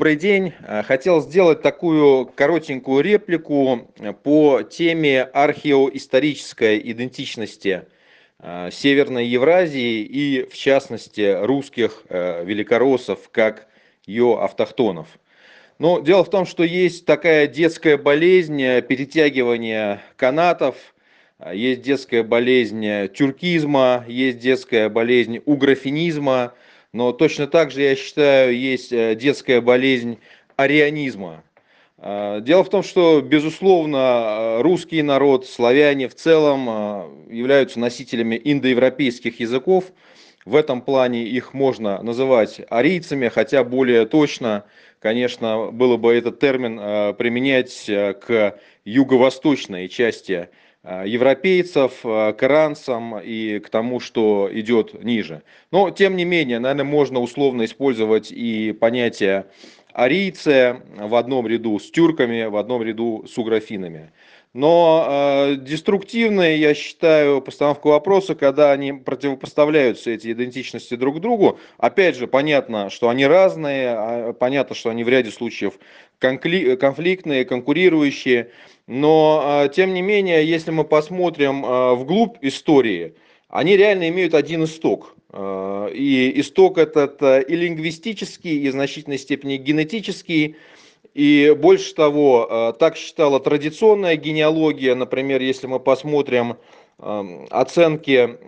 добрый день. Э, хотел сделать такую коротенькую реплику по теме археоисторической идентичности э, Северной Евразии и, в частности, русских э, великороссов как ее автохтонов. Но дело в том, что есть такая детская болезнь перетягивания канатов, есть детская болезнь тюркизма, есть детская болезнь угрофинизма – но точно так же, я считаю, есть э, детская болезнь арианизма. Э, дело в том, что, безусловно, э, русский народ, славяне в целом являются носителями индоевропейских языков. В этом плане их можно называть арийцами, хотя более точно, конечно, было бы этот термин применять к юго-восточной части европейцев, э, к иранцам и к тому, что идет ниже. Но, тем не менее, наверное, можно условно использовать и понятие арийцы в одном ряду с тюрками, в одном ряду с угрофинами. Но э, деструктивной, я считаю, постановку вопроса, когда они противопоставляются, эти идентичности друг другу. Опять же, понятно, что они разные, а, понятно, что они в ряде случаев конфликтные, конкурирующие. Но, а, тем не менее, если мы посмотрим а, вглубь истории, они реально имеют один исток. А, и исток этот и лингвистический, и в значительной степени генетический. И больше того, так считала традиционная генеалогия. Например, если мы посмотрим оценки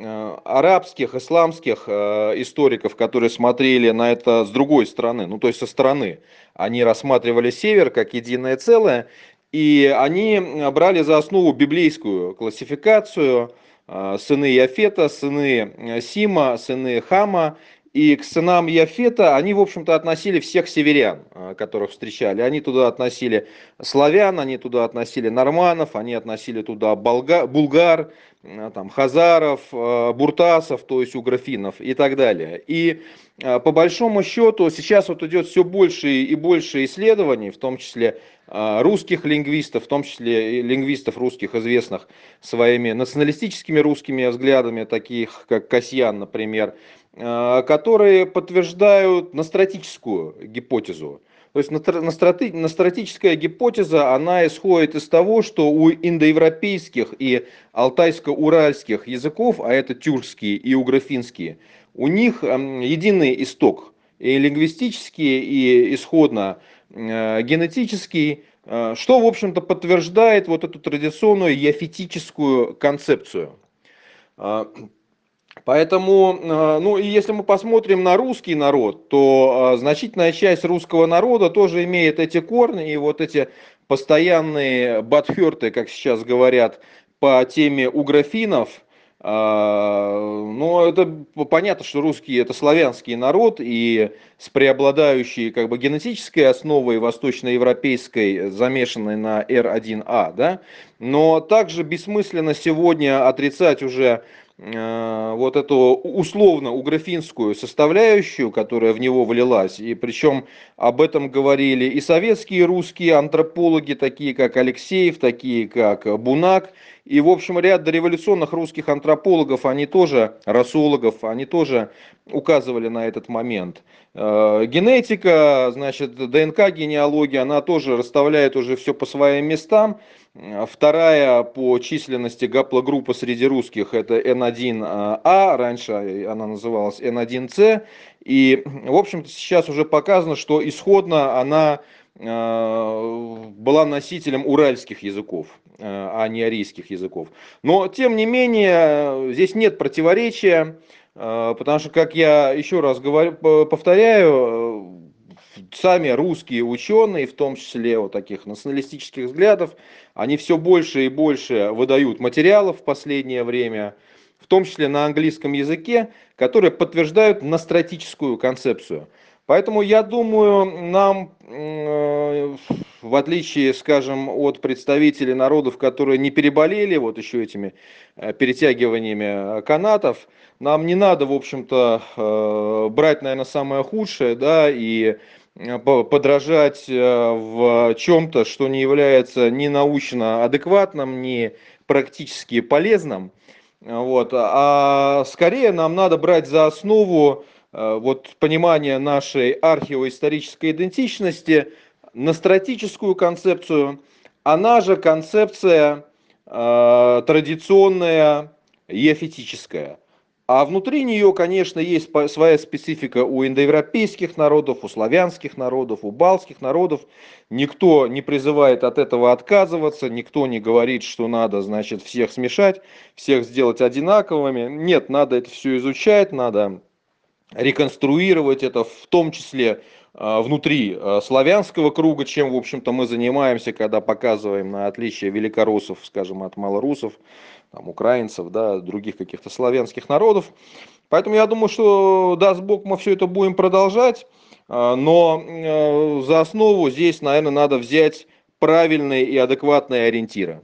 арабских, исламских историков, которые смотрели на это с другой стороны, ну то есть со стороны. Они рассматривали север как единое целое, и они брали за основу библейскую классификацию, а, сыны Яфета, сыны э, Сима, сыны Хама. И к сынам Яфета они, в общем-то, относили всех северян, а, которых встречали. Они туда относили славян, они туда относили норманов, они относили туда болгар, булгар, а, там, хазаров, буртасов, то есть уграфинов и так далее. И по большому счету сейчас вот идет все больше и больше исследований, в том числе а, русских лингвистов, в том числе и лингвистов русских, известных своими националистическими русскими взглядами, таких как Касьян, например, а, которые подтверждают настратическую гипотезу. То есть настратическая гипотеза, она исходит из того, что у индоевропейских и алтайско-уральских языков, а это тюркские и угрофинские, у них единый исток, и лингвистический, и исходно Э, генетический, э, что, в общем-то, подтверждает вот эту традиционную яфетическую концепцию. Э, поэтому, ну и если мы посмотрим на русский народ, то значительная часть русского народа тоже имеет эти корни и вот эти постоянные батхерты, как сейчас говорят, по теме а, но это понятно, что русские это славянский народ и с преобладающей как бы генетической основой восточноевропейской, замешанной на R1A, да? Но также бессмысленно сегодня отрицать уже э, вот эту условно угрофинскую составляющую, которая в него влилась, и причем об этом говорили и советские русские антропологи, такие как Алексеев, такие как Бунак, и, в общем, ряд дореволюционных русских антропологов, они тоже, расологов, они тоже указывали на этот момент. Э, генетика, значит, ДНК генеалогия, она тоже расставляет уже все по своим местам. Вторая по численности гаплогруппа среди русских это N1А, раньше она называлась N1C. И, в общем-то, сейчас уже показано, что исходно она э, была носителем уральских языков. Э, а не арийских языков. Но, тем не менее, здесь нет противоречия, э, потому что, как я еще раз говорю, повторяю, сами русские ученые, в том числе вот таких националистических взглядов, они все больше и больше выдают материалов в последнее время, в том числе на английском языке, которые подтверждают настратическую концепцию – Поэтому я думаю, нам, э, в отличие, скажем, от представителей народов, которые не переболели вот еще этими э, перетягиваниями канатов, нам не надо, в общем-то, э, брать, наверное, самое худшее, да, и подражать в чем-то, что не является ни научно адекватным, ни практически полезным. Вот. А скорее нам надо брать за основу вот понимание нашей археоисторической идентичности на стратическую концепцию, она же концепция традиционная ефетическая. А внутри нее, конечно, есть своя специфика у индоевропейских народов, у славянских народов, у балтских народов. Никто не призывает от этого отказываться, никто не говорит, что надо, значит, всех смешать, всех сделать одинаковыми. Нет, надо это все изучать, надо реконструировать это, в том числе а, внутри а, славянского круга, чем, в общем-то, мы занимаемся, когда показываем на отличие великороссов, скажем, от малорусов там, украинцев, да, других каких-то славянских народов. Поэтому я думаю, что даст Бог, мы все это будем продолжать, а, но э, за основу здесь, наверное, надо взять правильные и адекватные ориентиры.